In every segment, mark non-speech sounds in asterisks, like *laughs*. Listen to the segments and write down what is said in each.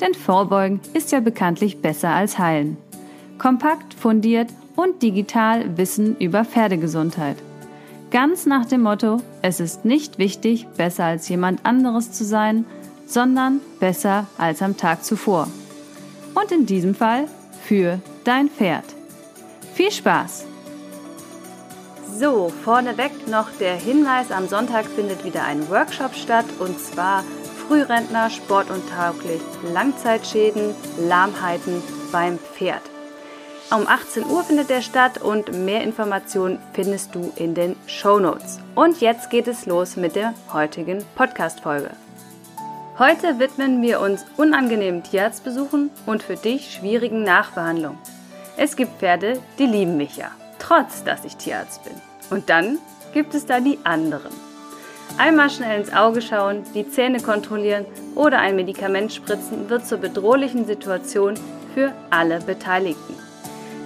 Denn Vorbeugen ist ja bekanntlich besser als Heilen. Kompakt, fundiert und digital Wissen über Pferdegesundheit. Ganz nach dem Motto, es ist nicht wichtig, besser als jemand anderes zu sein, sondern besser als am Tag zuvor. Und in diesem Fall für dein Pferd. Viel Spaß! So, vorneweg noch der Hinweis, am Sonntag findet wieder ein Workshop statt und zwar Frührentner, sportuntauglich, Langzeitschäden, Lahmheiten beim Pferd. Um 18 Uhr findet der statt und mehr Informationen findest du in den Show Notes. Und jetzt geht es los mit der heutigen Podcast-Folge. Heute widmen wir uns unangenehmen Tierarztbesuchen und für dich schwierigen Nachbehandlungen. Es gibt Pferde, die lieben mich ja, trotz dass ich Tierarzt bin. Und dann gibt es da die anderen. Einmal schnell ins Auge schauen, die Zähne kontrollieren oder ein Medikament spritzen wird zur bedrohlichen Situation für alle Beteiligten.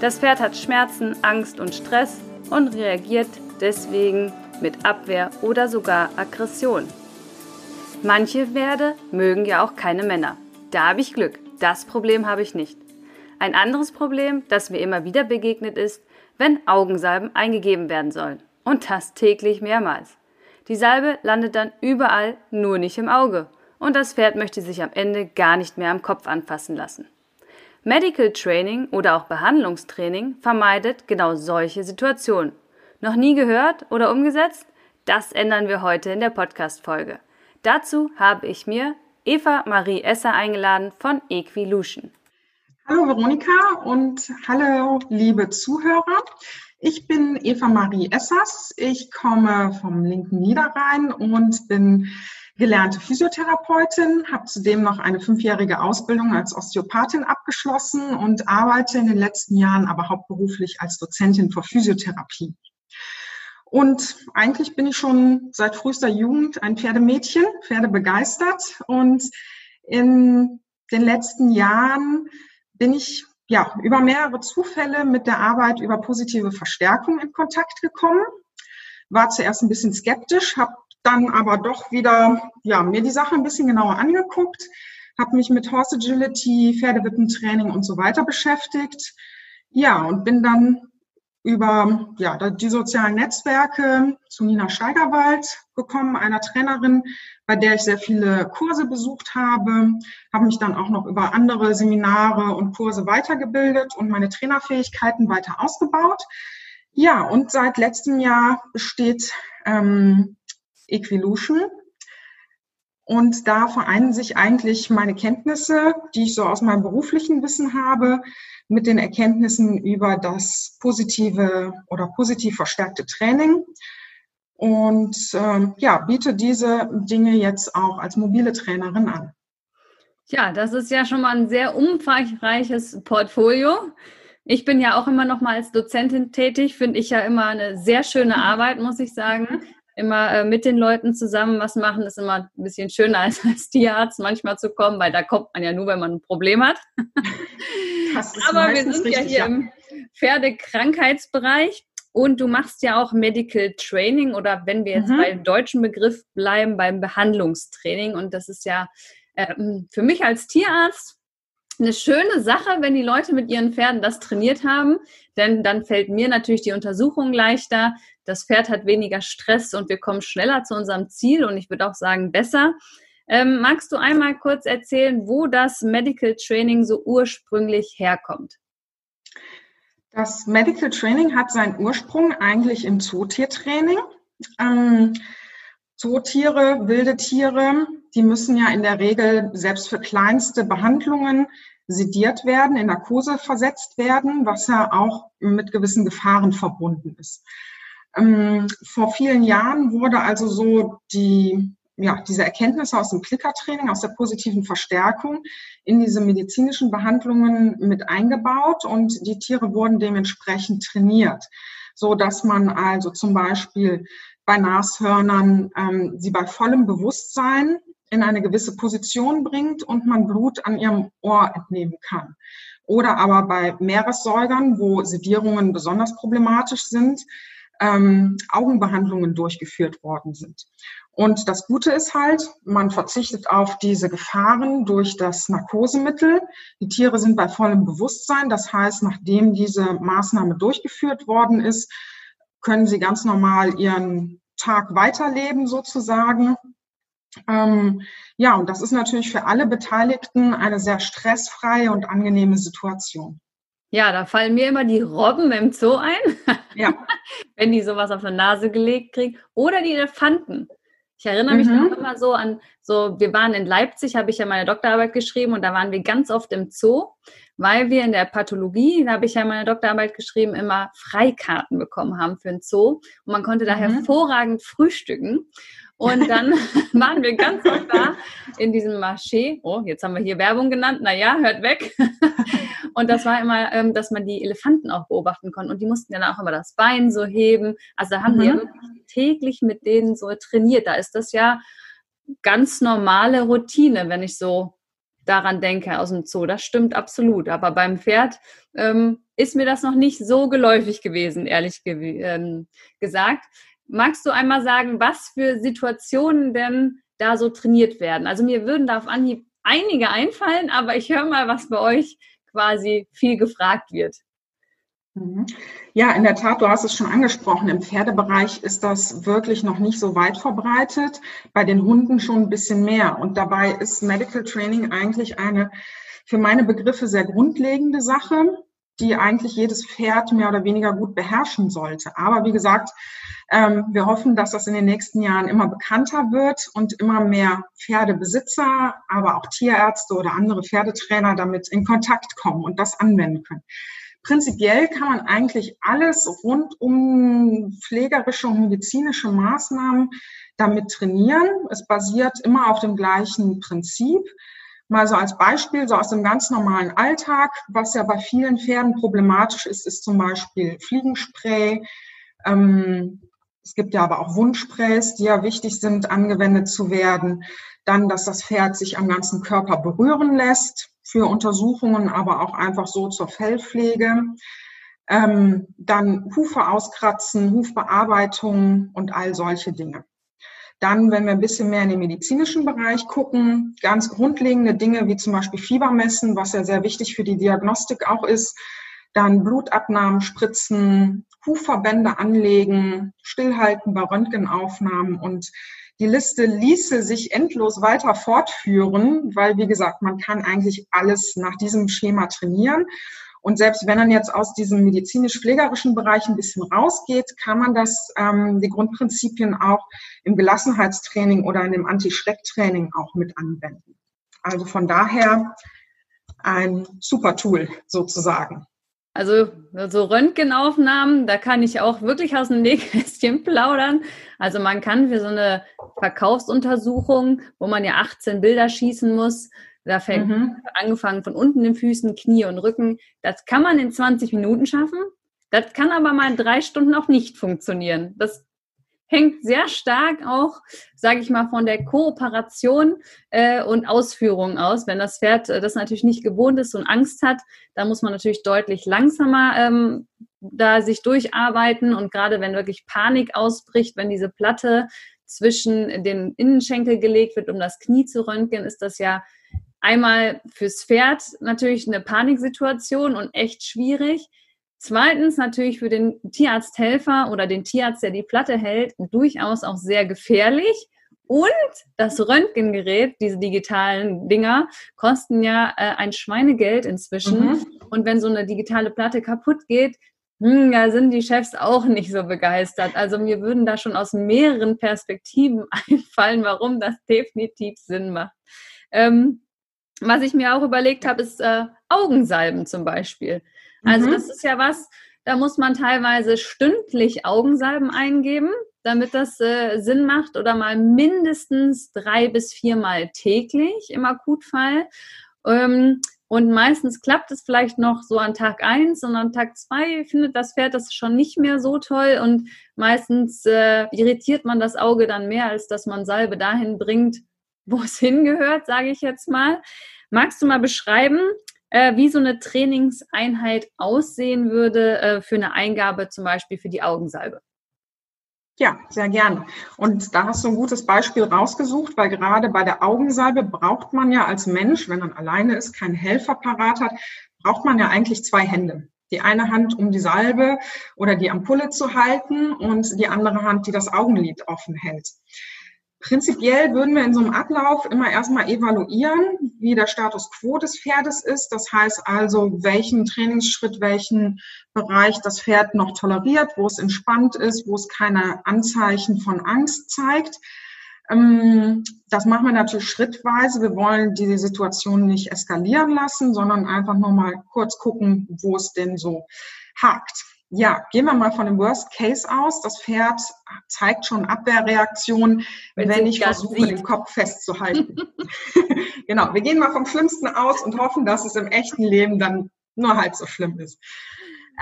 Das Pferd hat Schmerzen, Angst und Stress und reagiert deswegen mit Abwehr oder sogar Aggression. Manche Pferde mögen ja auch keine Männer. Da habe ich Glück. Das Problem habe ich nicht. Ein anderes Problem, das mir immer wieder begegnet ist, wenn Augensalben eingegeben werden sollen. Und das täglich mehrmals. Die Salbe landet dann überall, nur nicht im Auge. Und das Pferd möchte sich am Ende gar nicht mehr am Kopf anfassen lassen. Medical Training oder auch Behandlungstraining vermeidet genau solche Situationen. Noch nie gehört oder umgesetzt? Das ändern wir heute in der Podcast-Folge. Dazu habe ich mir Eva Marie Esser eingeladen von Equilution. Hallo Veronika und hallo liebe Zuhörer. Ich bin Eva Marie Essers. Ich komme vom linken Niederrhein und bin gelernte Physiotherapeutin, habe zudem noch eine fünfjährige Ausbildung als Osteopathin abgeschlossen und arbeite in den letzten Jahren aber hauptberuflich als Dozentin für Physiotherapie. Und eigentlich bin ich schon seit frühester Jugend ein Pferdemädchen, Pferde begeistert. Und in den letzten Jahren bin ich ja, über mehrere Zufälle mit der Arbeit über positive Verstärkung in Kontakt gekommen. War zuerst ein bisschen skeptisch, habe dann aber doch wieder ja, mir die Sache ein bisschen genauer angeguckt, habe mich mit Horse Agility, Pferdewippentraining und so weiter beschäftigt. Ja, und bin dann über ja, die sozialen Netzwerke zu Nina Steigerwald gekommen, einer Trainerin, bei der ich sehr viele Kurse besucht habe, habe mich dann auch noch über andere Seminare und Kurse weitergebildet und meine Trainerfähigkeiten weiter ausgebaut. Ja, und seit letztem Jahr besteht ähm, Equilution. Und da vereinen sich eigentlich meine Kenntnisse, die ich so aus meinem beruflichen Wissen habe, mit den Erkenntnissen über das positive oder positiv verstärkte Training und ähm, ja, biete diese Dinge jetzt auch als mobile Trainerin an. Ja, das ist ja schon mal ein sehr umfangreiches Portfolio. Ich bin ja auch immer noch mal als Dozentin tätig, finde ich ja immer eine sehr schöne *laughs* Arbeit, muss ich sagen. Immer äh, mit den Leuten zusammen was machen, ist immer ein bisschen schöner *laughs* als als Tierarzt manchmal zu kommen, weil da kommt man ja nur, wenn man ein Problem hat. *laughs* Aber wir sind richtig, ja hier ja. im Pferdekrankheitsbereich und du machst ja auch Medical Training oder wenn wir jetzt mhm. beim deutschen Begriff bleiben, beim Behandlungstraining. Und das ist ja äh, für mich als Tierarzt eine schöne Sache, wenn die Leute mit ihren Pferden das trainiert haben, denn dann fällt mir natürlich die Untersuchung leichter. Das Pferd hat weniger Stress und wir kommen schneller zu unserem Ziel und ich würde auch sagen besser. Ähm, magst du einmal kurz erzählen, wo das Medical Training so ursprünglich herkommt? Das Medical Training hat seinen Ursprung eigentlich im Zootiertraining. Ähm, Zootiere, wilde Tiere, die müssen ja in der Regel selbst für kleinste Behandlungen sediert werden, in Narkose versetzt werden, was ja auch mit gewissen Gefahren verbunden ist. Ähm, vor vielen Jahren wurde also so die ja, diese Erkenntnisse aus dem Klickertraining, aus der positiven Verstärkung in diese medizinischen Behandlungen mit eingebaut und die Tiere wurden dementsprechend trainiert, so dass man also zum Beispiel bei Nashörnern ähm, sie bei vollem Bewusstsein in eine gewisse Position bringt und man Blut an ihrem Ohr entnehmen kann. Oder aber bei Meeressäugern, wo Sedierungen besonders problematisch sind, ähm, Augenbehandlungen durchgeführt worden sind. Und das Gute ist halt, man verzichtet auf diese Gefahren durch das Narkosemittel. Die Tiere sind bei vollem Bewusstsein. Das heißt, nachdem diese Maßnahme durchgeführt worden ist, können sie ganz normal ihren Tag weiterleben sozusagen. Ähm, ja, und das ist natürlich für alle Beteiligten eine sehr stressfreie und angenehme Situation. Ja, da fallen mir immer die Robben im Zoo ein, ja. *laughs* wenn die sowas auf der Nase gelegt kriegen. Oder die Elefanten. Ich erinnere mich mhm. noch immer so an, so, wir waren in Leipzig, habe ich ja meine Doktorarbeit geschrieben und da waren wir ganz oft im Zoo, weil wir in der Pathologie, da habe ich ja meine Doktorarbeit geschrieben, immer Freikarten bekommen haben für den Zoo und man konnte da mhm. hervorragend frühstücken. Und dann *laughs* *laughs* waren wir ganz oft da in diesem Marché. Oh, jetzt haben wir hier Werbung genannt. Naja, hört weg. *laughs* Und das war immer, ähm, dass man die Elefanten auch beobachten konnte. Und die mussten dann auch immer das Bein so heben. Also da haben mhm. wir ja wirklich täglich mit denen so trainiert. Da ist das ja ganz normale Routine, wenn ich so daran denke aus dem Zoo. Das stimmt absolut. Aber beim Pferd ähm, ist mir das noch nicht so geläufig gewesen, ehrlich ge ähm, gesagt. Magst du einmal sagen, was für Situationen denn da so trainiert werden? Also mir würden da auf Anhieb einige einfallen, aber ich höre mal, was bei euch quasi viel gefragt wird. Mhm. Ja, in der Tat, du hast es schon angesprochen. Im Pferdebereich ist das wirklich noch nicht so weit verbreitet. Bei den Hunden schon ein bisschen mehr. Und dabei ist Medical Training eigentlich eine für meine Begriffe sehr grundlegende Sache, die eigentlich jedes Pferd mehr oder weniger gut beherrschen sollte. Aber wie gesagt, ähm, wir hoffen, dass das in den nächsten Jahren immer bekannter wird und immer mehr Pferdebesitzer, aber auch Tierärzte oder andere Pferdetrainer damit in Kontakt kommen und das anwenden können. Prinzipiell kann man eigentlich alles rund um pflegerische und medizinische Maßnahmen damit trainieren. Es basiert immer auf dem gleichen Prinzip. Mal so als Beispiel, so aus dem ganz normalen Alltag, was ja bei vielen Pferden problematisch ist, ist zum Beispiel Fliegenspray, ähm, es gibt ja aber auch Wundsprays, die ja wichtig sind, angewendet zu werden. Dann, dass das Pferd sich am ganzen Körper berühren lässt für Untersuchungen, aber auch einfach so zur Fellpflege. Ähm, dann Hufe auskratzen, Hufbearbeitung und all solche Dinge. Dann, wenn wir ein bisschen mehr in den medizinischen Bereich gucken, ganz grundlegende Dinge wie zum Beispiel Fiebermessen, was ja sehr wichtig für die Diagnostik auch ist, dann Blutabnahmen, Spritzen, Hufverbände anlegen, stillhalten bei Röntgenaufnahmen und die Liste ließe sich endlos weiter fortführen, weil, wie gesagt, man kann eigentlich alles nach diesem Schema trainieren. Und selbst wenn man jetzt aus diesem medizinisch-pflegerischen Bereich ein bisschen rausgeht, kann man das, ähm, die Grundprinzipien auch im Gelassenheitstraining oder in dem Anti-Schreck-Training auch mit anwenden. Also von daher ein super Tool sozusagen. Also so Röntgenaufnahmen, da kann ich auch wirklich aus dem Nähkästchen *laughs* plaudern. Also man kann für so eine Verkaufsuntersuchung, wo man ja 18 Bilder schießen muss, da fängt mhm. angefangen von unten den Füßen, Knie und Rücken, das kann man in 20 Minuten schaffen. Das kann aber mal in drei Stunden auch nicht funktionieren. Das hängt sehr stark auch, sage ich mal, von der Kooperation äh, und Ausführung aus. Wenn das Pferd äh, das natürlich nicht gewohnt ist und Angst hat, dann muss man natürlich deutlich langsamer ähm, da sich durcharbeiten und gerade wenn wirklich Panik ausbricht, wenn diese Platte zwischen den Innenschenkel gelegt wird, um das Knie zu röntgen, ist das ja einmal fürs Pferd natürlich eine Paniksituation und echt schwierig. Zweitens natürlich für den Tierarzthelfer oder den Tierarzt, der die Platte hält, durchaus auch sehr gefährlich. Und das Röntgengerät, diese digitalen Dinger, kosten ja äh, ein Schweinegeld inzwischen. Mhm. Und wenn so eine digitale Platte kaputt geht, hm, da sind die Chefs auch nicht so begeistert. Also mir würden da schon aus mehreren Perspektiven *laughs* einfallen, warum das definitiv Sinn macht. Ähm, was ich mir auch überlegt habe, ist äh, Augensalben zum Beispiel. Also mhm. das ist ja was, da muss man teilweise stündlich Augensalben eingeben. damit das äh, Sinn macht oder mal mindestens drei bis viermal täglich im Akutfall. Ähm, und meistens klappt es vielleicht noch so an Tag eins und an Tag zwei findet das Pferd das schon nicht mehr so toll und meistens äh, irritiert man das Auge dann mehr, als dass man Salbe dahin bringt, wo es hingehört, sage ich jetzt mal. Magst du mal beschreiben, äh, wie so eine Trainingseinheit aussehen würde äh, für eine Eingabe zum Beispiel für die Augensalbe? Ja, sehr gerne. Und da hast du ein gutes Beispiel rausgesucht, weil gerade bei der Augensalbe braucht man ja als Mensch, wenn man alleine ist, keinen Helfer parat hat, braucht man ja eigentlich zwei Hände. Die eine Hand, um die Salbe oder die Ampulle zu halten und die andere Hand, die das Augenlid offen hält. Prinzipiell würden wir in so einem Ablauf immer erstmal evaluieren, wie der Status quo des Pferdes ist. Das heißt also, welchen Trainingsschritt, welchen Bereich das Pferd noch toleriert, wo es entspannt ist, wo es keine Anzeichen von Angst zeigt. Ähm, das machen wir natürlich schrittweise. Wir wollen die Situation nicht eskalieren lassen, sondern einfach nur mal kurz gucken, wo es denn so hakt ja, gehen wir mal von dem Worst Case aus. Das Pferd zeigt schon Abwehrreaktionen, wenn, wenn ich versuche, sieht. den Kopf festzuhalten. *laughs* genau, wir gehen mal vom Schlimmsten aus und hoffen, dass es im echten Leben dann nur halb so schlimm ist.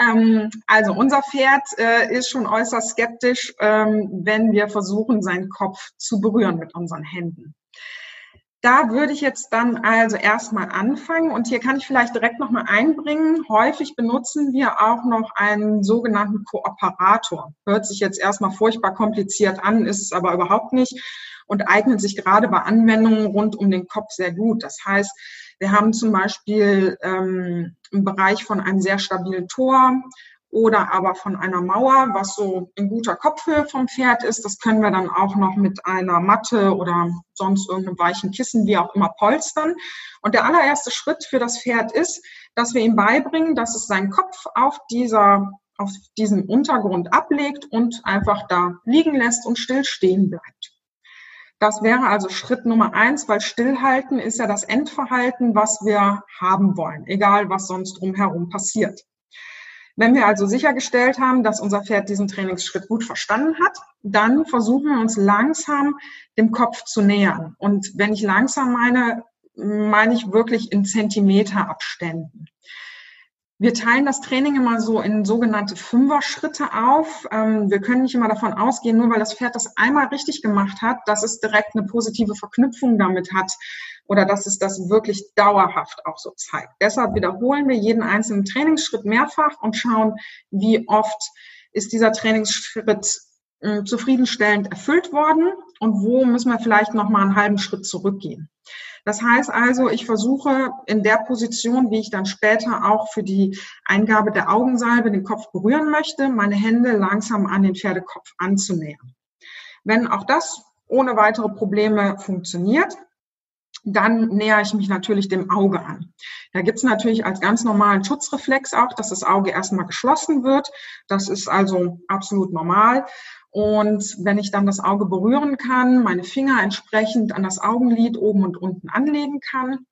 Ähm, also unser Pferd äh, ist schon äußerst skeptisch, ähm, wenn wir versuchen, seinen Kopf zu berühren mit unseren Händen. Da würde ich jetzt dann also erstmal anfangen und hier kann ich vielleicht direkt nochmal einbringen. Häufig benutzen wir auch noch einen sogenannten Kooperator. Hört sich jetzt erstmal furchtbar kompliziert an, ist es aber überhaupt nicht und eignet sich gerade bei Anwendungen rund um den Kopf sehr gut. Das heißt, wir haben zum Beispiel ähm, im Bereich von einem sehr stabilen Tor oder aber von einer Mauer, was so in guter Kopfhöhe vom Pferd ist. Das können wir dann auch noch mit einer Matte oder sonst irgendeinem weichen Kissen, wie auch immer, polstern. Und der allererste Schritt für das Pferd ist, dass wir ihm beibringen, dass es seinen Kopf auf dieser auf diesem Untergrund ablegt und einfach da liegen lässt und still stehen bleibt. Das wäre also Schritt Nummer eins, weil Stillhalten ist ja das Endverhalten, was wir haben wollen, egal was sonst drumherum passiert. Wenn wir also sichergestellt haben, dass unser Pferd diesen Trainingsschritt gut verstanden hat, dann versuchen wir uns langsam dem Kopf zu nähern. Und wenn ich langsam meine, meine ich wirklich in Zentimeterabständen. Wir teilen das Training immer so in sogenannte Fünfer-Schritte auf. Ähm, wir können nicht immer davon ausgehen, nur weil das Pferd das einmal richtig gemacht hat, dass es direkt eine positive Verknüpfung damit hat oder dass es das wirklich dauerhaft auch so zeigt. Deshalb wiederholen wir jeden einzelnen Trainingsschritt mehrfach und schauen, wie oft ist dieser Trainingsschritt äh, zufriedenstellend erfüllt worden und wo müssen wir vielleicht noch mal einen halben Schritt zurückgehen. Das heißt also, ich versuche in der Position, wie ich dann später auch für die Eingabe der Augensalbe den Kopf berühren möchte, meine Hände langsam an den Pferdekopf anzunähern. Wenn auch das ohne weitere Probleme funktioniert, dann nähere ich mich natürlich dem Auge an. Da gibt es natürlich als ganz normalen Schutzreflex auch, dass das Auge erstmal geschlossen wird. Das ist also absolut normal. Und wenn ich dann das Auge berühren kann, meine Finger entsprechend an das Augenlid oben und unten anlegen kann,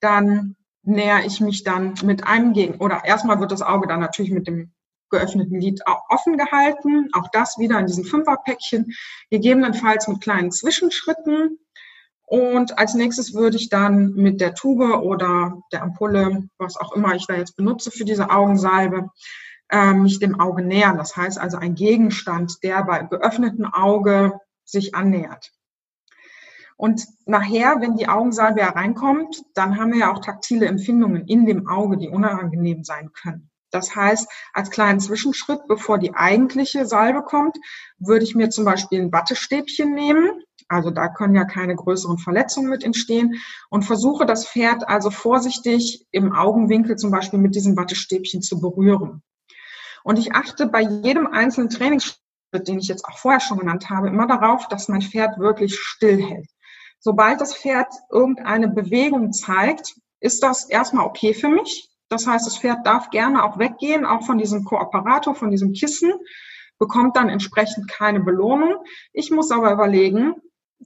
dann näher ich mich dann mit einem Gegen. Oder erstmal wird das Auge dann natürlich mit dem geöffneten Lid offen gehalten. Auch das wieder in diesem Fünferpäckchen, gegebenenfalls mit kleinen Zwischenschritten. Und als nächstes würde ich dann mit der Tube oder der Ampulle, was auch immer ich da jetzt benutze für diese Augensalbe, mich dem Auge nähern. Das heißt also ein Gegenstand, der bei geöffnetem Auge sich annähert. Und nachher, wenn die Augensalbe hereinkommt, dann haben wir ja auch taktile Empfindungen in dem Auge, die unangenehm sein können. Das heißt, als kleinen Zwischenschritt, bevor die eigentliche Salbe kommt, würde ich mir zum Beispiel ein Wattestäbchen nehmen. Also da können ja keine größeren Verletzungen mit entstehen und versuche das Pferd also vorsichtig im Augenwinkel zum Beispiel mit diesem Wattestäbchen zu berühren. Und ich achte bei jedem einzelnen Trainingsschritt, den ich jetzt auch vorher schon genannt habe, immer darauf, dass mein Pferd wirklich stillhält. Sobald das Pferd irgendeine Bewegung zeigt, ist das erstmal okay für mich. Das heißt, das Pferd darf gerne auch weggehen, auch von diesem Kooperator, von diesem Kissen, bekommt dann entsprechend keine Belohnung. Ich muss aber überlegen,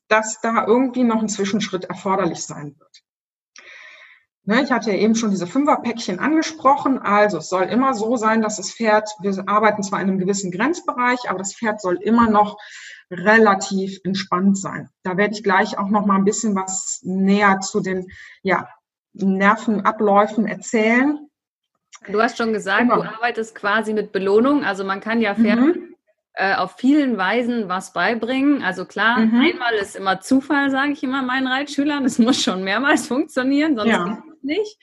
dass da irgendwie noch ein Zwischenschritt erforderlich sein wird. Ne, ich hatte ja eben schon diese Fünferpäckchen angesprochen. Also es soll immer so sein, dass das Pferd, wir arbeiten zwar in einem gewissen Grenzbereich, aber das Pferd soll immer noch relativ entspannt sein. Da werde ich gleich auch noch mal ein bisschen was näher zu den ja, Nervenabläufen erzählen. Du hast schon gesagt, genau. du arbeitest quasi mit Belohnung. Also man kann ja Pferd mhm. äh, auf vielen Weisen was beibringen. Also klar, mhm. einmal ist immer Zufall, sage ich immer meinen Reitschülern. Es muss schon mehrmals funktionieren, sonst ja. Es nicht.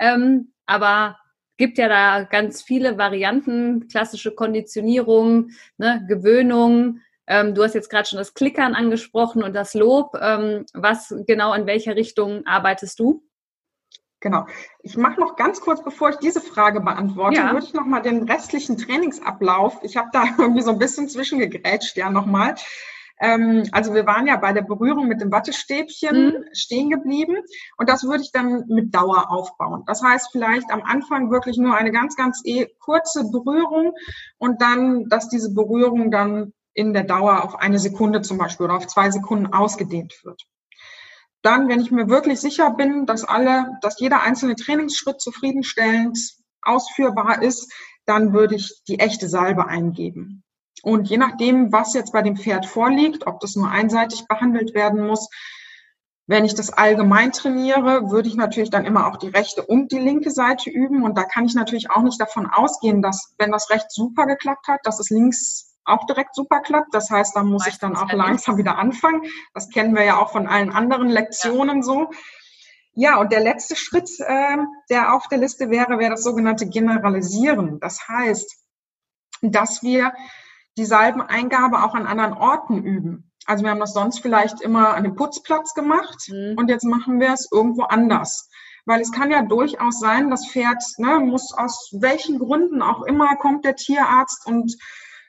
Ähm, aber gibt ja da ganz viele Varianten, klassische Konditionierung, ne, Gewöhnung. Ähm, du hast jetzt gerade schon das Klickern angesprochen und das Lob. Ähm, was genau in welcher Richtung arbeitest du? Genau. Ich mache noch ganz kurz, bevor ich diese Frage beantworte, ja. würde ich noch mal den restlichen Trainingsablauf, ich habe da *laughs* irgendwie so ein bisschen zwischengegrätscht, ja nochmal. Ähm, also wir waren ja bei der Berührung mit dem Wattestäbchen mhm. stehen geblieben und das würde ich dann mit Dauer aufbauen. Das heißt vielleicht am Anfang wirklich nur eine ganz, ganz eh kurze Berührung und dann, dass diese Berührung dann in der Dauer auf eine Sekunde zum Beispiel oder auf zwei Sekunden ausgedehnt wird. Dann, wenn ich mir wirklich sicher bin, dass alle, dass jeder einzelne Trainingsschritt zufriedenstellend ausführbar ist, dann würde ich die echte Salbe eingeben. Und je nachdem, was jetzt bei dem Pferd vorliegt, ob das nur einseitig behandelt werden muss, wenn ich das allgemein trainiere, würde ich natürlich dann immer auch die rechte und die linke Seite üben. Und da kann ich natürlich auch nicht davon ausgehen, dass, wenn das rechts super geklappt hat, dass es links auch direkt super klappt. Das heißt, da muss ich dann auch langsam wieder anfangen. Das kennen wir ja auch von allen anderen Lektionen ja. so. Ja, und der letzte Schritt, äh, der auf der Liste wäre, wäre das sogenannte Generalisieren. Das heißt, dass wir die Salbeneingabe auch an anderen Orten üben. Also wir haben das sonst vielleicht immer an dem Putzplatz gemacht mhm. und jetzt machen wir es irgendwo anders. Weil es kann ja durchaus sein, das Pferd ne, muss aus welchen Gründen auch immer kommt der Tierarzt und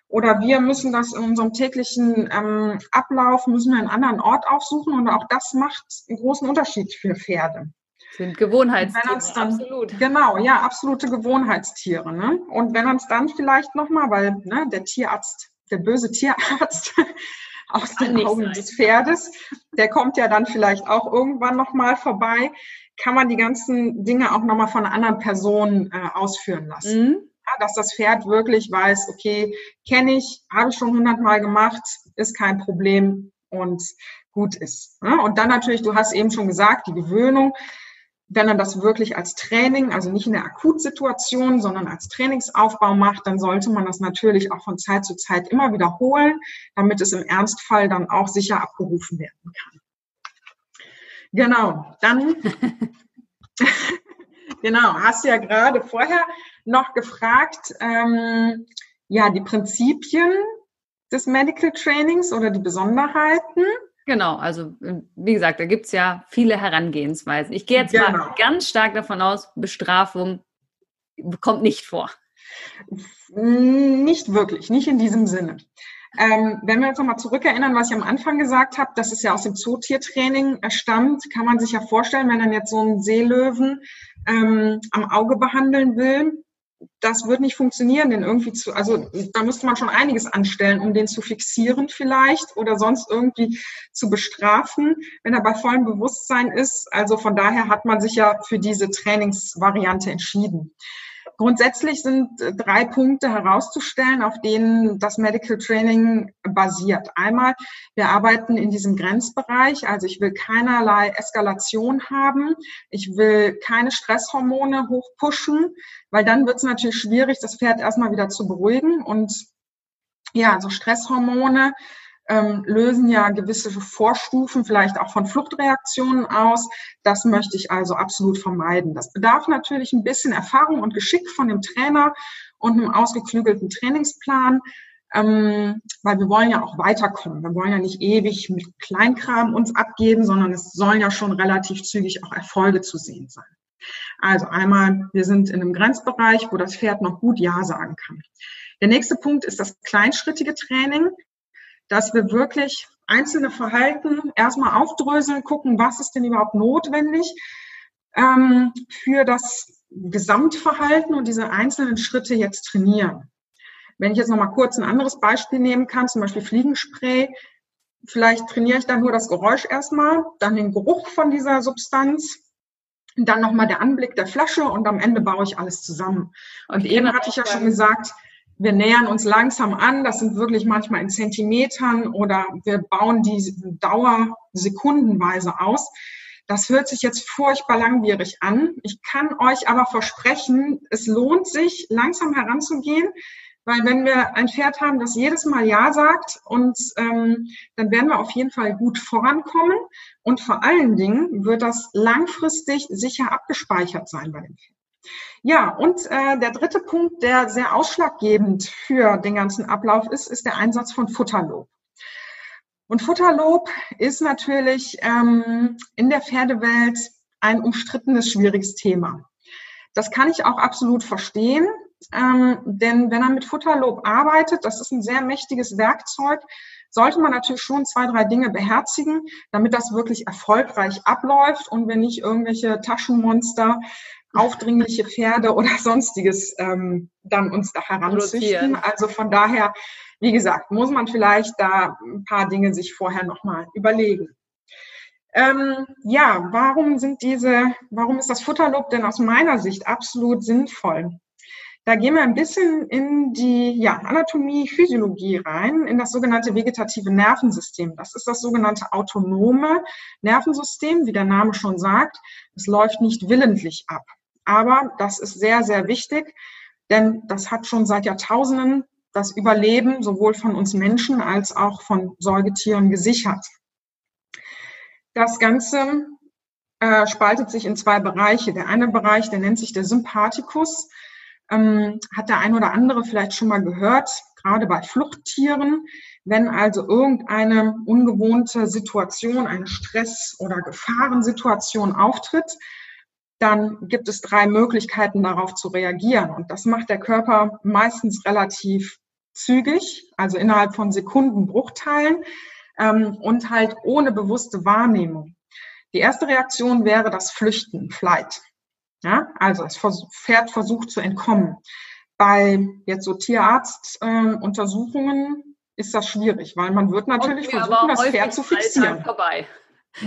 oder wir müssen das in unserem täglichen ähm, Ablauf, müssen wir einen anderen Ort aufsuchen und auch das macht einen großen Unterschied für Pferde. Sind Gewohnheitstiere, dann, absolut. Genau, ja, absolute Gewohnheitstiere. Ne? Und wenn uns dann vielleicht nochmal, weil ne, der Tierarzt, der böse Tierarzt *laughs* aus den Augen sein. des Pferdes, der kommt ja dann vielleicht auch irgendwann nochmal vorbei, kann man die ganzen Dinge auch nochmal von einer anderen Person äh, ausführen lassen. Mhm dass das Pferd wirklich weiß, okay, kenne ich, habe ich schon hundertmal gemacht, ist kein Problem und gut ist. Und dann natürlich, du hast eben schon gesagt, die Gewöhnung. Wenn er das wirklich als Training, also nicht in der Akutsituation, sondern als Trainingsaufbau macht, dann sollte man das natürlich auch von Zeit zu Zeit immer wiederholen, damit es im Ernstfall dann auch sicher abgerufen werden kann. Genau, dann *laughs* genau, hast du ja gerade vorher noch gefragt, ähm, ja, die Prinzipien des Medical Trainings oder die Besonderheiten. Genau, also wie gesagt, da gibt es ja viele Herangehensweisen. Ich gehe jetzt genau. mal ganz stark davon aus, Bestrafung kommt nicht vor. Nicht wirklich, nicht in diesem Sinne. Ähm, wenn wir uns nochmal zurückerinnern, was ich am Anfang gesagt habe, dass es ja aus dem Zootiertraining stammt, kann man sich ja vorstellen, wenn dann jetzt so ein Seelöwen ähm, am Auge behandeln will, das wird nicht funktionieren, denn irgendwie zu, also da müsste man schon einiges anstellen, um den zu fixieren vielleicht oder sonst irgendwie zu bestrafen, wenn er bei vollem Bewusstsein ist. Also von daher hat man sich ja für diese Trainingsvariante entschieden. Grundsätzlich sind drei Punkte herauszustellen, auf denen das Medical Training basiert. Einmal, wir arbeiten in diesem Grenzbereich, also ich will keinerlei Eskalation haben, ich will keine Stresshormone hochpushen, weil dann wird es natürlich schwierig, das Pferd erstmal wieder zu beruhigen. Und ja, so Stresshormone ähm, lösen ja gewisse Vorstufen vielleicht auch von Fluchtreaktionen aus. Das möchte ich also absolut vermeiden. Das bedarf natürlich ein bisschen Erfahrung und Geschick von dem Trainer und einem ausgeklügelten Trainingsplan, ähm, weil wir wollen ja auch weiterkommen. Wir wollen ja nicht ewig mit Kleinkram uns abgeben, sondern es sollen ja schon relativ zügig auch Erfolge zu sehen sein. Also einmal, wir sind in einem Grenzbereich, wo das Pferd noch gut Ja sagen kann. Der nächste Punkt ist das kleinschrittige Training dass wir wirklich einzelne Verhalten erstmal aufdröseln, gucken, was ist denn überhaupt notwendig ähm, für das Gesamtverhalten und diese einzelnen Schritte jetzt trainieren. Wenn ich jetzt noch mal kurz ein anderes Beispiel nehmen kann, zum Beispiel Fliegenspray, vielleicht trainiere ich dann nur das Geräusch erstmal, dann den Geruch von dieser Substanz dann nochmal der Anblick der Flasche und am Ende baue ich alles zusammen. Und eben hatte ich ja schon gesagt, wir nähern uns langsam an. Das sind wirklich manchmal in Zentimetern oder wir bauen die Dauer sekundenweise aus. Das hört sich jetzt furchtbar langwierig an. Ich kann euch aber versprechen, es lohnt sich, langsam heranzugehen, weil wenn wir ein Pferd haben, das jedes Mal Ja sagt, und ähm, dann werden wir auf jeden Fall gut vorankommen. Und vor allen Dingen wird das langfristig sicher abgespeichert sein bei dem Pferd. Ja, und äh, der dritte Punkt, der sehr ausschlaggebend für den ganzen Ablauf ist, ist der Einsatz von Futterlob. Und Futterlob ist natürlich ähm, in der Pferdewelt ein umstrittenes, schwieriges Thema. Das kann ich auch absolut verstehen, ähm, denn wenn er mit Futterlob arbeitet, das ist ein sehr mächtiges Werkzeug, sollte man natürlich schon zwei, drei Dinge beherzigen, damit das wirklich erfolgreich abläuft und wenn nicht irgendwelche Taschenmonster, aufdringliche Pferde oder sonstiges ähm, dann uns da heranzüchten. Also von daher wie gesagt, muss man vielleicht da ein paar Dinge sich vorher nochmal überlegen. Ähm, ja, warum sind diese, warum ist das Futterlob denn aus meiner Sicht absolut sinnvoll? Da gehen wir ein bisschen in die ja, Anatomie, Physiologie rein, in das sogenannte vegetative Nervensystem. Das ist das sogenannte autonome Nervensystem, wie der Name schon sagt. Es läuft nicht willentlich ab. Aber das ist sehr, sehr wichtig, denn das hat schon seit Jahrtausenden das Überleben sowohl von uns Menschen als auch von Säugetieren gesichert. Das Ganze äh, spaltet sich in zwei Bereiche. Der eine Bereich, der nennt sich der Sympathikus, ähm, hat der ein oder andere vielleicht schon mal gehört, gerade bei Fluchttieren. Wenn also irgendeine ungewohnte Situation, eine Stress- oder Gefahrensituation auftritt, dann gibt es drei Möglichkeiten, darauf zu reagieren. Und das macht der Körper meistens relativ zügig, also innerhalb von Sekundenbruchteilen ähm, und halt ohne bewusste Wahrnehmung. Die erste Reaktion wäre das Flüchten, Flight. Ja, also das Pferd versucht zu entkommen. Bei jetzt so Tierarztuntersuchungen äh, ist das schwierig, weil man wird natürlich versuchen, das Pferd zu fixieren. Vorbei.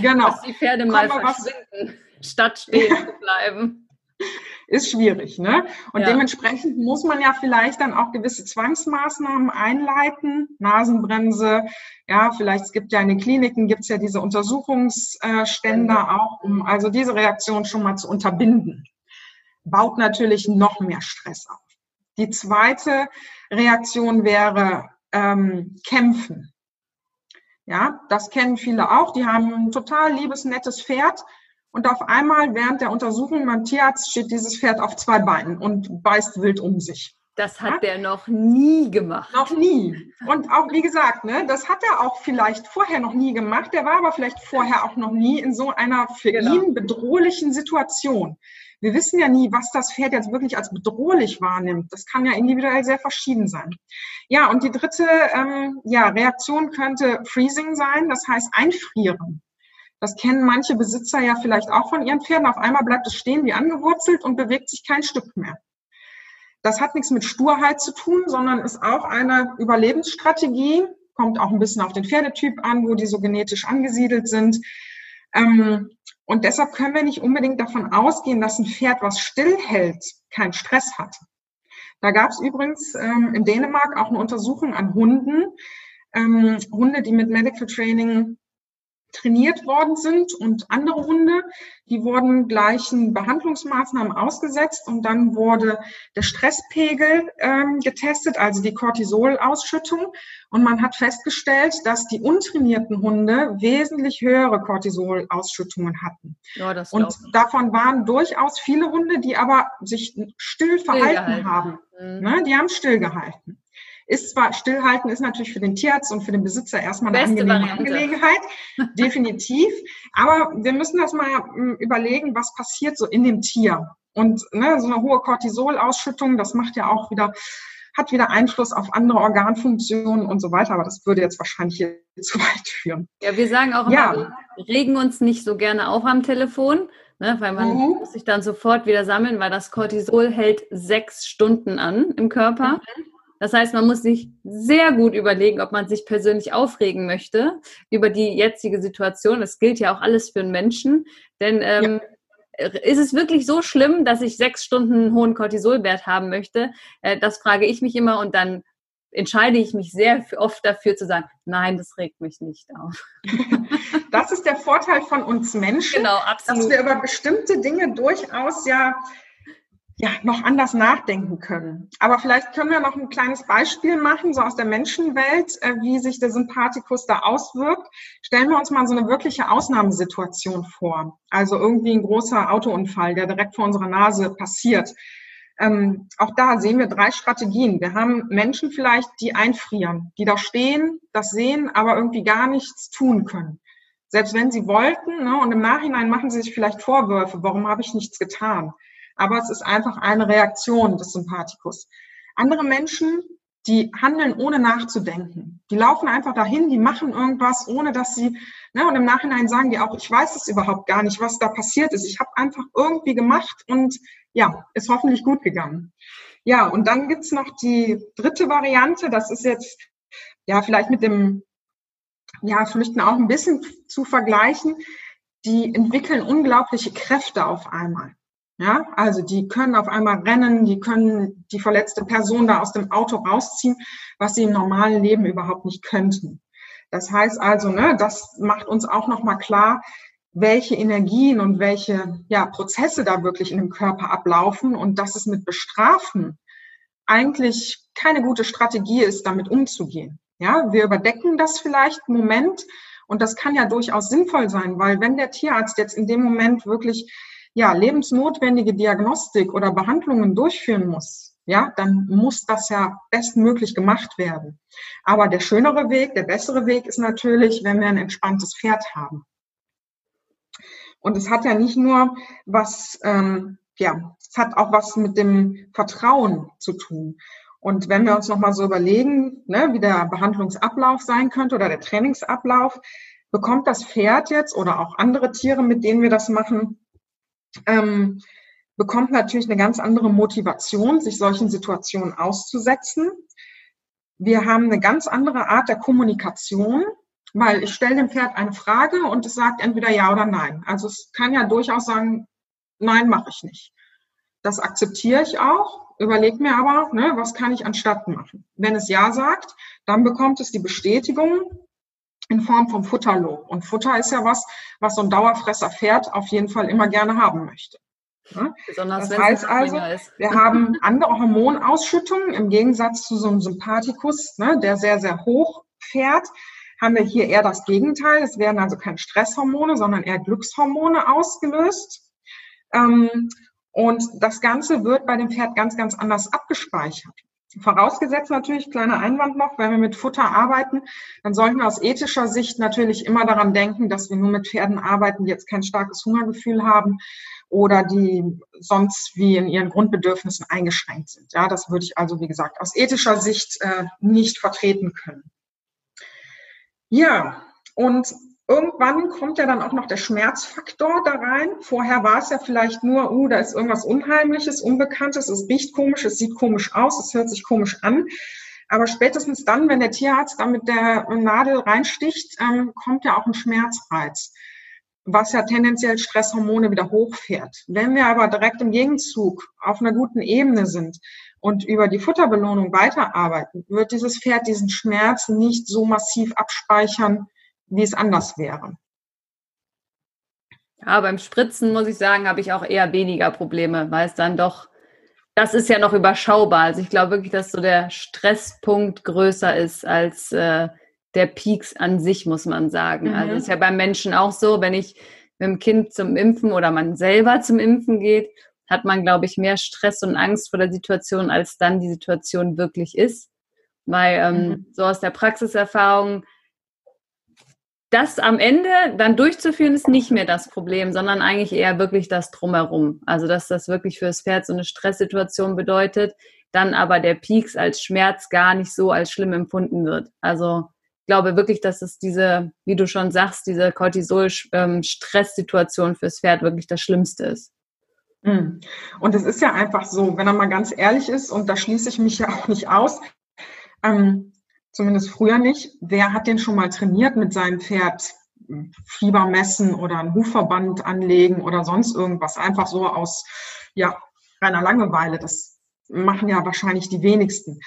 Genau. Dass die Pferde mal verschwinden, statt stehen zu bleiben *laughs* ist schwierig. Ne? Und ja. dementsprechend muss man ja vielleicht dann auch gewisse Zwangsmaßnahmen einleiten, Nasenbremse, ja, vielleicht es gibt ja in den Kliniken gibt es ja diese Untersuchungsständer auch, um also diese Reaktion schon mal zu unterbinden. Baut natürlich noch mehr Stress auf. Die zweite Reaktion wäre ähm, Kämpfen. Ja, das kennen viele auch. Die haben ein total liebes, nettes Pferd und auf einmal während der Untersuchung beim Tierarzt steht dieses Pferd auf zwei Beinen und beißt wild um sich. Das hat ja? der noch nie gemacht. Noch nie. Und auch, wie gesagt, ne, das hat er auch vielleicht vorher noch nie gemacht. Der war aber vielleicht vorher auch noch nie in so einer für genau. ihn bedrohlichen Situation. Wir wissen ja nie, was das Pferd jetzt wirklich als bedrohlich wahrnimmt. Das kann ja individuell sehr verschieden sein. Ja, und die dritte ähm, ja, Reaktion könnte Freezing sein, das heißt einfrieren. Das kennen manche Besitzer ja vielleicht auch von ihren Pferden. Auf einmal bleibt es stehen wie angewurzelt und bewegt sich kein Stück mehr. Das hat nichts mit Sturheit zu tun, sondern ist auch eine Überlebensstrategie. Kommt auch ein bisschen auf den Pferdetyp an, wo die so genetisch angesiedelt sind. Ähm, und deshalb können wir nicht unbedingt davon ausgehen, dass ein Pferd, was stillhält, keinen Stress hat. Da gab es übrigens ähm, in Dänemark auch eine Untersuchung an Hunden. Ähm, Hunde, die mit Medical Training trainiert worden sind und andere Hunde, die wurden gleichen Behandlungsmaßnahmen ausgesetzt und dann wurde der Stresspegel ähm, getestet, also die Cortisolausschüttung und man hat festgestellt, dass die untrainierten Hunde wesentlich höhere Cortisolausschüttungen hatten. Ja, das und davon waren durchaus viele Hunde, die aber sich still verhalten haben. Mhm. Ne, die haben stillgehalten. Ist zwar stillhalten ist natürlich für den Tierarzt und für den Besitzer erstmal eine Beste angenehme Variante. Angelegenheit, *laughs* definitiv. Aber wir müssen das mal hm, überlegen, was passiert so in dem Tier. Und ne, so eine hohe Cortisolausschüttung, das macht ja auch wieder hat wieder Einfluss auf andere Organfunktionen und so weiter, aber das würde jetzt wahrscheinlich hier *laughs* zu weit führen. Ja, wir sagen auch ja. immer, wir regen uns nicht so gerne auf am Telefon, ne, weil man mhm. muss sich dann sofort wieder sammeln, weil das Cortisol hält sechs Stunden an im Körper. Mhm. Das heißt, man muss sich sehr gut überlegen, ob man sich persönlich aufregen möchte über die jetzige Situation. Das gilt ja auch alles für einen Menschen, denn ähm, ja. ist es wirklich so schlimm, dass ich sechs Stunden einen hohen Cortisolwert haben möchte? Äh, das frage ich mich immer und dann entscheide ich mich sehr oft dafür zu sagen, nein, das regt mich nicht auf. *laughs* Das ist der Vorteil von uns Menschen, genau, absolut. dass wir über bestimmte Dinge durchaus ja ja, noch anders nachdenken können. Aber vielleicht können wir noch ein kleines Beispiel machen, so aus der Menschenwelt, äh, wie sich der Sympathikus da auswirkt. Stellen wir uns mal so eine wirkliche Ausnahmesituation vor. Also irgendwie ein großer Autounfall, der direkt vor unserer Nase passiert. Ähm, auch da sehen wir drei Strategien. Wir haben Menschen vielleicht, die einfrieren, die da stehen, das sehen, aber irgendwie gar nichts tun können. Selbst wenn sie wollten, ne, und im Nachhinein machen sie sich vielleicht Vorwürfe, warum habe ich nichts getan? Aber es ist einfach eine Reaktion des Sympathikus. Andere Menschen, die handeln ohne nachzudenken. Die laufen einfach dahin, die machen irgendwas, ohne dass sie, ne, und im Nachhinein sagen die auch, ich weiß es überhaupt gar nicht, was da passiert ist. Ich habe einfach irgendwie gemacht und ja, ist hoffentlich gut gegangen. Ja, und dann gibt's noch die dritte Variante, das ist jetzt ja vielleicht mit dem ja, Flüchten auch ein bisschen zu vergleichen. Die entwickeln unglaubliche Kräfte auf einmal. Ja, also die können auf einmal rennen, die können die verletzte Person da aus dem Auto rausziehen, was sie im normalen Leben überhaupt nicht könnten. Das heißt also, ne, das macht uns auch nochmal klar, welche Energien und welche ja, Prozesse da wirklich in dem Körper ablaufen und dass es mit Bestrafen eigentlich keine gute Strategie ist, damit umzugehen. Ja, wir überdecken das vielleicht einen Moment und das kann ja durchaus sinnvoll sein, weil wenn der Tierarzt jetzt in dem Moment wirklich ja, lebensnotwendige Diagnostik oder Behandlungen durchführen muss, ja, dann muss das ja bestmöglich gemacht werden. Aber der schönere Weg, der bessere Weg ist natürlich, wenn wir ein entspanntes Pferd haben. Und es hat ja nicht nur was, ähm, ja, es hat auch was mit dem Vertrauen zu tun. Und wenn wir uns nochmal so überlegen, ne, wie der Behandlungsablauf sein könnte oder der Trainingsablauf, bekommt das Pferd jetzt oder auch andere Tiere, mit denen wir das machen, ähm, bekommt natürlich eine ganz andere Motivation, sich solchen Situationen auszusetzen. Wir haben eine ganz andere Art der Kommunikation, weil ich stelle dem Pferd eine Frage und es sagt entweder ja oder nein. Also es kann ja durchaus sagen, nein, mache ich nicht. Das akzeptiere ich auch, überlege mir aber, ne, was kann ich anstatt machen. Wenn es ja sagt, dann bekommt es die Bestätigung, in Form von Futterlob. Und Futter ist ja was, was so ein Dauerfresser Pferd auf jeden Fall immer gerne haben möchte. Ja? Besonders das heißt also, wir haben andere Hormonausschüttungen im Gegensatz zu so einem Sympathikus, ne, der sehr, sehr hoch fährt, haben wir hier eher das Gegenteil. Es werden also keine Stresshormone, sondern eher Glückshormone ausgelöst. Ähm, und das Ganze wird bei dem Pferd ganz, ganz anders abgespeichert. Vorausgesetzt natürlich, kleiner Einwand noch, wenn wir mit Futter arbeiten, dann sollten wir aus ethischer Sicht natürlich immer daran denken, dass wir nur mit Pferden arbeiten, die jetzt kein starkes Hungergefühl haben oder die sonst wie in ihren Grundbedürfnissen eingeschränkt sind. Ja, das würde ich also, wie gesagt, aus ethischer Sicht äh, nicht vertreten können. Ja, und Irgendwann kommt ja dann auch noch der Schmerzfaktor da rein. Vorher war es ja vielleicht nur, uh, da ist irgendwas Unheimliches, Unbekanntes, es riecht komisch, es sieht komisch aus, es hört sich komisch an. Aber spätestens dann, wenn der Tierarzt da mit der Nadel reinsticht, ähm, kommt ja auch ein Schmerzreiz, was ja tendenziell Stresshormone wieder hochfährt. Wenn wir aber direkt im Gegenzug auf einer guten Ebene sind und über die Futterbelohnung weiterarbeiten, wird dieses Pferd diesen Schmerz nicht so massiv abspeichern, wie es anders wäre. Ja, beim Spritzen muss ich sagen, habe ich auch eher weniger Probleme, weil es dann doch, das ist ja noch überschaubar. Also ich glaube wirklich, dass so der Stresspunkt größer ist als äh, der Peaks an sich, muss man sagen. Also mhm. Also ist ja beim Menschen auch so, wenn ich mit dem Kind zum Impfen oder man selber zum Impfen geht, hat man, glaube ich, mehr Stress und Angst vor der Situation, als dann die Situation wirklich ist. Weil ähm, mhm. so aus der Praxiserfahrung das am Ende dann durchzuführen, ist nicht mehr das Problem, sondern eigentlich eher wirklich das Drumherum. Also, dass das wirklich für das Pferd so eine Stresssituation bedeutet, dann aber der Peaks als Schmerz gar nicht so als schlimm empfunden wird. Also, ich glaube wirklich, dass es diese, wie du schon sagst, diese Cortisol-Stresssituation fürs Pferd wirklich das Schlimmste ist. Hm. Und es ist ja einfach so, wenn er mal ganz ehrlich ist, und da schließe ich mich ja auch nicht aus, ähm, zumindest früher nicht. Wer hat den schon mal trainiert mit seinem Pferd Fieber messen oder einen Hufverband anlegen oder sonst irgendwas. Einfach so aus, ja, reiner Langeweile. Das machen ja wahrscheinlich die wenigsten.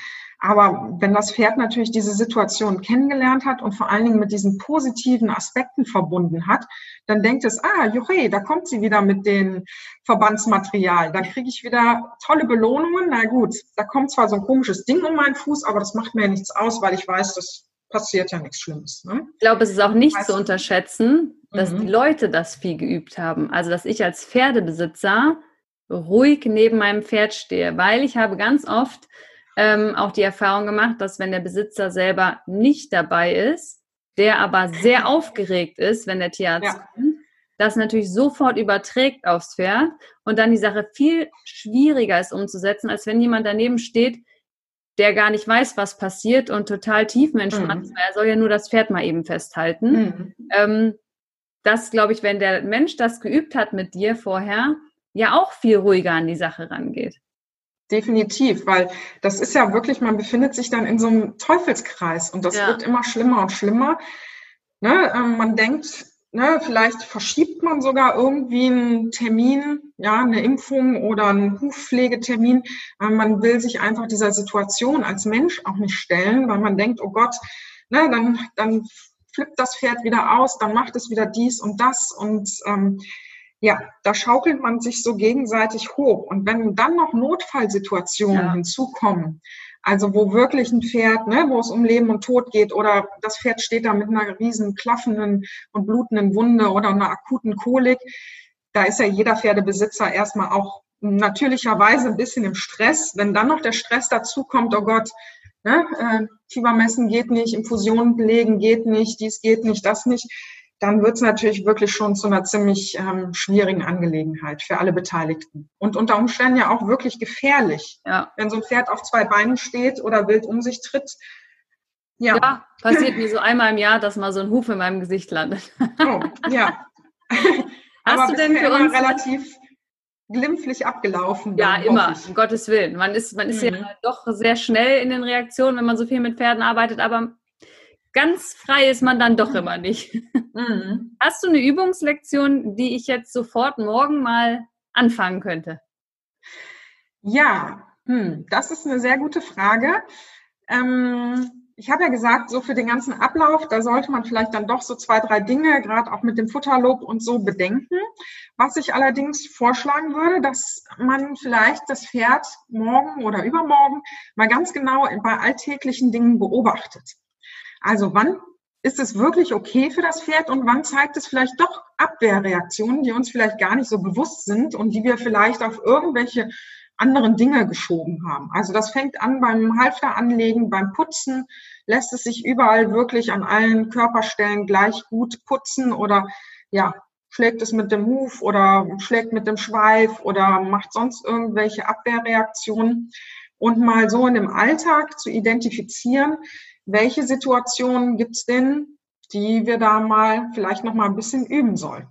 Aber wenn das Pferd natürlich diese Situation kennengelernt hat und vor allen Dingen mit diesen positiven Aspekten verbunden hat, dann denkt es, ah, juhe, da kommt sie wieder mit dem Verbandsmaterial. Da kriege ich wieder tolle Belohnungen. Na gut, da kommt zwar so ein komisches Ding um meinen Fuß, aber das macht mir nichts aus, weil ich weiß, das passiert ja nichts Schlimmes. Ne? Ich glaube, es ist auch nicht zu unterschätzen, dass mhm. die Leute das viel geübt haben. Also, dass ich als Pferdebesitzer ruhig neben meinem Pferd stehe, weil ich habe ganz oft ähm, auch die Erfahrung gemacht, dass wenn der Besitzer selber nicht dabei ist, der aber sehr *laughs* aufgeregt ist, wenn der Tierarzt ja. kommt, das natürlich sofort überträgt aufs Pferd und dann die Sache viel schwieriger ist umzusetzen, als wenn jemand daneben steht, der gar nicht weiß, was passiert und total tiefenentspannt mhm. Er soll ja nur das Pferd mal eben festhalten. Mhm. Ähm, das, glaube ich, wenn der Mensch das geübt hat mit dir vorher, ja auch viel ruhiger an die Sache rangeht. Definitiv, weil das ist ja wirklich, man befindet sich dann in so einem Teufelskreis und das ja. wird immer schlimmer und schlimmer. Ne, ähm, man denkt, ne, vielleicht verschiebt man sogar irgendwie einen Termin, ja, eine Impfung oder einen Hufpflegetermin. Man will sich einfach dieser Situation als Mensch auch nicht stellen, weil man denkt, oh Gott, ne, dann, dann flippt das Pferd wieder aus, dann macht es wieder dies und das und ähm, ja, da schaukelt man sich so gegenseitig hoch. Und wenn dann noch Notfallsituationen ja. hinzukommen, also wo wirklich ein Pferd, ne, wo es um Leben und Tod geht oder das Pferd steht da mit einer riesen klaffenden und blutenden Wunde oder einer akuten Kolik, da ist ja jeder Pferdebesitzer erstmal auch natürlicherweise ein bisschen im Stress. Wenn dann noch der Stress dazu kommt, oh Gott, ne, äh, Fiebermessen geht nicht, Infusionen legen geht nicht, dies geht nicht, das nicht, dann wird es natürlich wirklich schon zu einer ziemlich ähm, schwierigen Angelegenheit für alle Beteiligten. Und unter Umständen ja auch wirklich gefährlich. Ja. Wenn so ein Pferd auf zwei Beinen steht oder wild um sich tritt. Ja. ja, passiert mir so einmal im Jahr, dass mal so ein Huf in meinem Gesicht landet. Oh, ja. *laughs* Hast Aber du denn für uns relativ glimpflich abgelaufen? Ja, immer, um Gottes Willen. Man ist, man ist mhm. ja doch sehr schnell in den Reaktionen, wenn man so viel mit Pferden arbeitet, aber ganz frei ist man dann doch immer nicht. *laughs* Mhm. Hast du eine Übungslektion, die ich jetzt sofort morgen mal anfangen könnte? Ja, hm, das ist eine sehr gute Frage. Ähm, ich habe ja gesagt, so für den ganzen Ablauf, da sollte man vielleicht dann doch so zwei, drei Dinge, gerade auch mit dem Futterlob und so bedenken. Was ich allerdings vorschlagen würde, dass man vielleicht das Pferd morgen oder übermorgen mal ganz genau bei alltäglichen Dingen beobachtet. Also wann ist es wirklich okay für das Pferd und wann zeigt es vielleicht doch Abwehrreaktionen, die uns vielleicht gar nicht so bewusst sind und die wir vielleicht auf irgendwelche anderen Dinge geschoben haben. Also das fängt an beim Halfter anlegen, beim Putzen, lässt es sich überall wirklich an allen Körperstellen gleich gut putzen oder ja, schlägt es mit dem Huf oder schlägt mit dem Schweif oder macht sonst irgendwelche Abwehrreaktionen und mal so in dem Alltag zu identifizieren, welche Situationen gibt es denn, die wir da mal vielleicht noch mal ein bisschen üben sollten?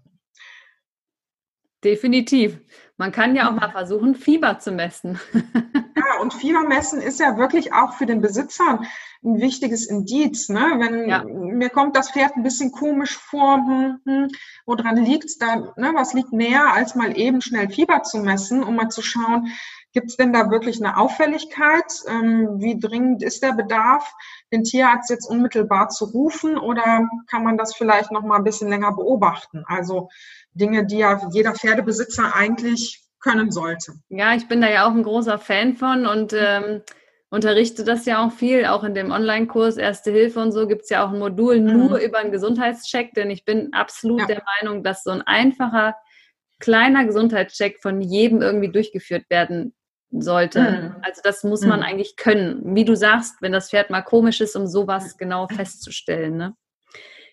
Definitiv. Man kann ja auch mal versuchen, Fieber zu messen. *laughs* ja, und Fieber messen ist ja wirklich auch für den Besitzer ein wichtiges Indiz. Ne? Wenn ja. mir kommt das Pferd ein bisschen komisch vor, hm, hm, woran liegt es da? Ne? Was liegt näher, als mal eben schnell Fieber zu messen, um mal zu schauen, Gibt es denn da wirklich eine Auffälligkeit? Ähm, wie dringend ist der Bedarf, den Tierarzt jetzt unmittelbar zu rufen oder kann man das vielleicht noch mal ein bisschen länger beobachten? Also Dinge, die ja jeder Pferdebesitzer eigentlich können sollte. Ja, ich bin da ja auch ein großer Fan von und ähm, unterrichte das ja auch viel, auch in dem Online-Kurs Erste Hilfe und so gibt es ja auch ein Modul mhm. nur über einen Gesundheitscheck, denn ich bin absolut ja. der Meinung, dass so ein einfacher kleiner Gesundheitscheck von jedem irgendwie durchgeführt werden sollte. Mhm. Also das muss man mhm. eigentlich können. Wie du sagst, wenn das Pferd mal komisch ist, um sowas genau festzustellen. Ne?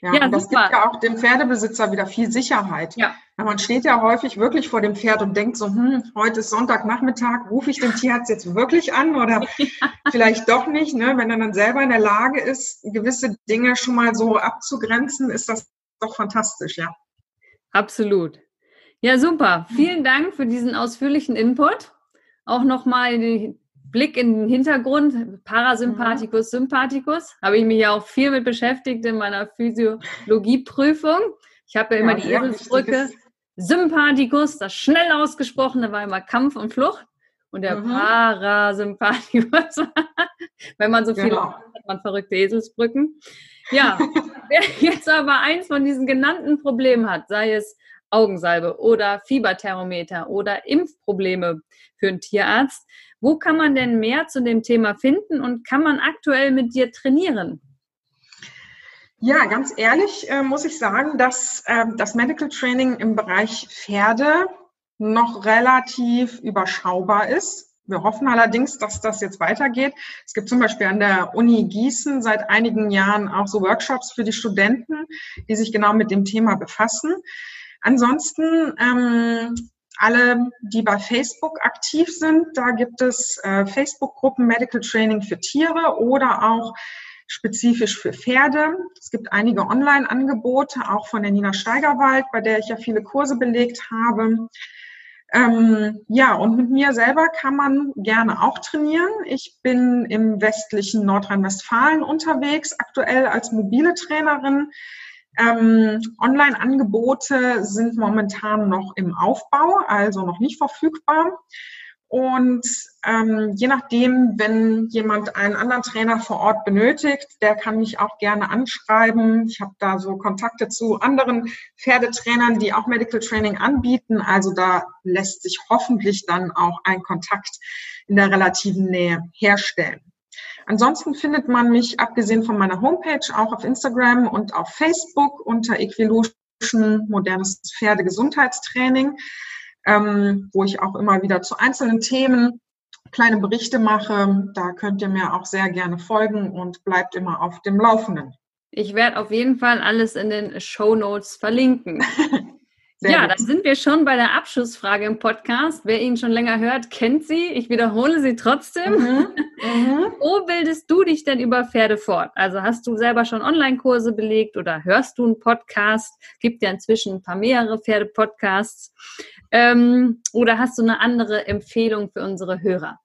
Ja, ja das gibt ja auch dem Pferdebesitzer wieder viel Sicherheit. Ja. Man steht ja häufig wirklich vor dem Pferd und denkt so, hm, heute ist Sonntagnachmittag, rufe ich den Tierarzt jetzt wirklich an oder *laughs* ja. vielleicht doch nicht. Ne? Wenn er dann selber in der Lage ist, gewisse Dinge schon mal so abzugrenzen, ist das doch fantastisch, ja. Absolut. Ja, super. Vielen Dank für diesen ausführlichen Input auch nochmal die Blick in den Hintergrund, Parasympathikus, mhm. Sympathikus, habe ich mich ja auch viel mit beschäftigt in meiner Physiologieprüfung. Ich habe ja immer ja, die Eselsbrücke. Sympathikus, das schnell ausgesprochene war immer Kampf und Flucht. Und der mhm. Parasympathikus, *laughs* wenn man so viel genau. hat, hat man verrückte Eselsbrücken. Ja, *laughs* wer jetzt aber eins von diesen genannten Problemen hat, sei es Augensalbe oder Fieberthermometer oder Impfprobleme für einen Tierarzt, wo kann man denn mehr zu dem Thema finden und kann man aktuell mit dir trainieren? Ja, ganz ehrlich äh, muss ich sagen, dass äh, das Medical Training im Bereich Pferde noch relativ überschaubar ist. Wir hoffen allerdings, dass das jetzt weitergeht. Es gibt zum Beispiel an der Uni Gießen seit einigen Jahren auch so Workshops für die Studenten, die sich genau mit dem Thema befassen. Ansonsten ähm, alle, die bei Facebook aktiv sind, da gibt es äh, Facebook-Gruppen Medical Training für Tiere oder auch spezifisch für Pferde. Es gibt einige Online-Angebote, auch von der Nina Steigerwald, bei der ich ja viele Kurse belegt habe. Ähm, ja, und mit mir selber kann man gerne auch trainieren. Ich bin im westlichen Nordrhein-Westfalen unterwegs, aktuell als mobile Trainerin. Ähm, Online-Angebote sind momentan noch im Aufbau, also noch nicht verfügbar. Und ähm, je nachdem, wenn jemand einen anderen Trainer vor Ort benötigt, der kann mich auch gerne anschreiben. Ich habe da so Kontakte zu anderen Pferdetrainern, die auch Medical Training anbieten. Also da lässt sich hoffentlich dann auch ein Kontakt in der relativen Nähe herstellen. Ansonsten findet man mich, abgesehen von meiner Homepage, auch auf Instagram und auf Facebook unter Equilution modernes Pferdegesundheitstraining ähm, wo ich auch immer wieder zu einzelnen Themen kleine Berichte mache. Da könnt ihr mir auch sehr gerne folgen und bleibt immer auf dem Laufenden. Ich werde auf jeden Fall alles in den Show Notes verlinken. *laughs* Sehr ja, gut. dann sind wir schon bei der Abschlussfrage im Podcast. Wer ihn schon länger hört, kennt sie. Ich wiederhole sie trotzdem. Mhm. Mhm. *laughs* Wo bildest du dich denn über Pferde fort? Also hast du selber schon Online-Kurse belegt oder hörst du einen Podcast? Gibt ja inzwischen ein paar mehrere Pferde-Podcasts. Ähm, oder hast du eine andere Empfehlung für unsere Hörer?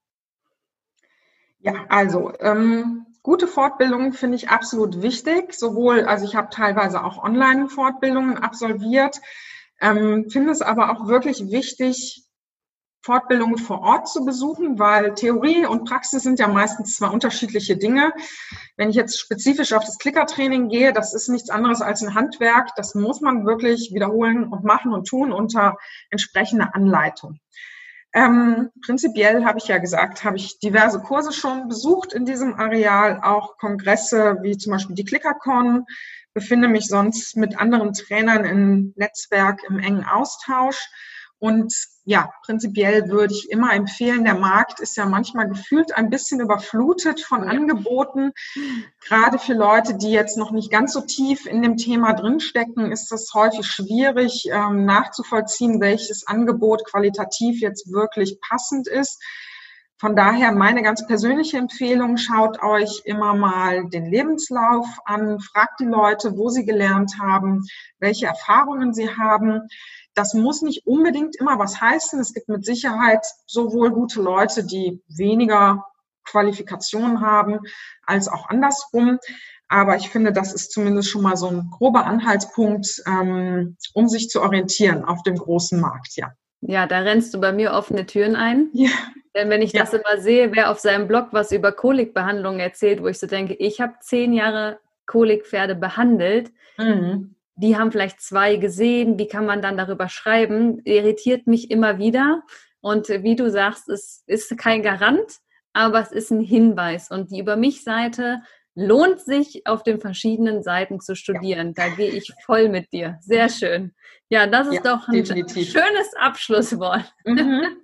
Ja, also ähm, gute Fortbildungen finde ich absolut wichtig. Sowohl, also ich habe teilweise auch Online-Fortbildungen absolviert ähm, finde es aber auch wirklich wichtig, Fortbildungen vor Ort zu besuchen, weil Theorie und Praxis sind ja meistens zwei unterschiedliche Dinge. Wenn ich jetzt spezifisch auf das Klickertraining gehe, das ist nichts anderes als ein Handwerk. Das muss man wirklich wiederholen und machen und tun unter entsprechender Anleitung. Ähm, prinzipiell habe ich ja gesagt, habe ich diverse Kurse schon besucht in diesem Areal, auch Kongresse wie zum Beispiel die ClickerCon, befinde mich sonst mit anderen Trainern im Netzwerk im engen Austausch. Und ja, prinzipiell würde ich immer empfehlen, der Markt ist ja manchmal gefühlt ein bisschen überflutet von Angeboten. Gerade für Leute, die jetzt noch nicht ganz so tief in dem Thema drinstecken, ist das häufig schwierig ähm, nachzuvollziehen, welches Angebot qualitativ jetzt wirklich passend ist. Von daher meine ganz persönliche Empfehlung, schaut euch immer mal den Lebenslauf an, fragt die Leute, wo sie gelernt haben, welche Erfahrungen sie haben. Das muss nicht unbedingt immer was heißen. Es gibt mit Sicherheit sowohl gute Leute, die weniger Qualifikationen haben, als auch andersrum. Aber ich finde, das ist zumindest schon mal so ein grober Anhaltspunkt, ähm, um sich zu orientieren auf dem großen Markt, ja. Ja, da rennst du bei mir offene Türen ein. Ja. Denn wenn ich ja. das immer sehe, wer auf seinem Blog was über Kolikbehandlung erzählt, wo ich so denke, ich habe zehn Jahre Kolikpferde behandelt, mhm. die haben vielleicht zwei gesehen, wie kann man dann darüber schreiben, irritiert mich immer wieder. Und wie du sagst, es ist kein Garant, aber es ist ein Hinweis. Und die Über mich-Seite lohnt sich auf den verschiedenen Seiten zu studieren. Ja. Da gehe ich voll mit dir. Sehr schön. Ja, das ist ja, doch ein definitiv. schönes Abschlusswort. Mhm. *laughs*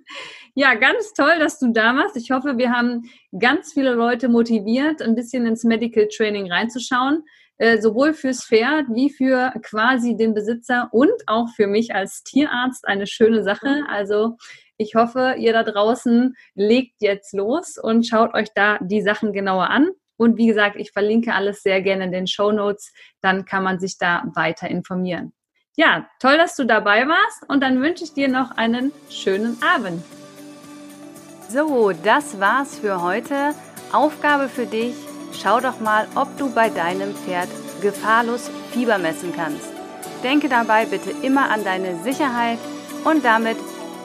Ja, ganz toll, dass du da warst. Ich hoffe, wir haben ganz viele Leute motiviert, ein bisschen ins Medical Training reinzuschauen, äh, sowohl fürs Pferd wie für quasi den Besitzer und auch für mich als Tierarzt eine schöne Sache. Also ich hoffe, ihr da draußen legt jetzt los und schaut euch da die Sachen genauer an. Und wie gesagt, ich verlinke alles sehr gerne in den Show Notes. Dann kann man sich da weiter informieren. Ja, toll, dass du dabei warst und dann wünsche ich dir noch einen schönen Abend. So, das war's für heute. Aufgabe für dich: Schau doch mal, ob du bei deinem Pferd gefahrlos Fieber messen kannst. Denke dabei bitte immer an deine Sicherheit und damit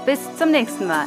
bis zum nächsten Mal.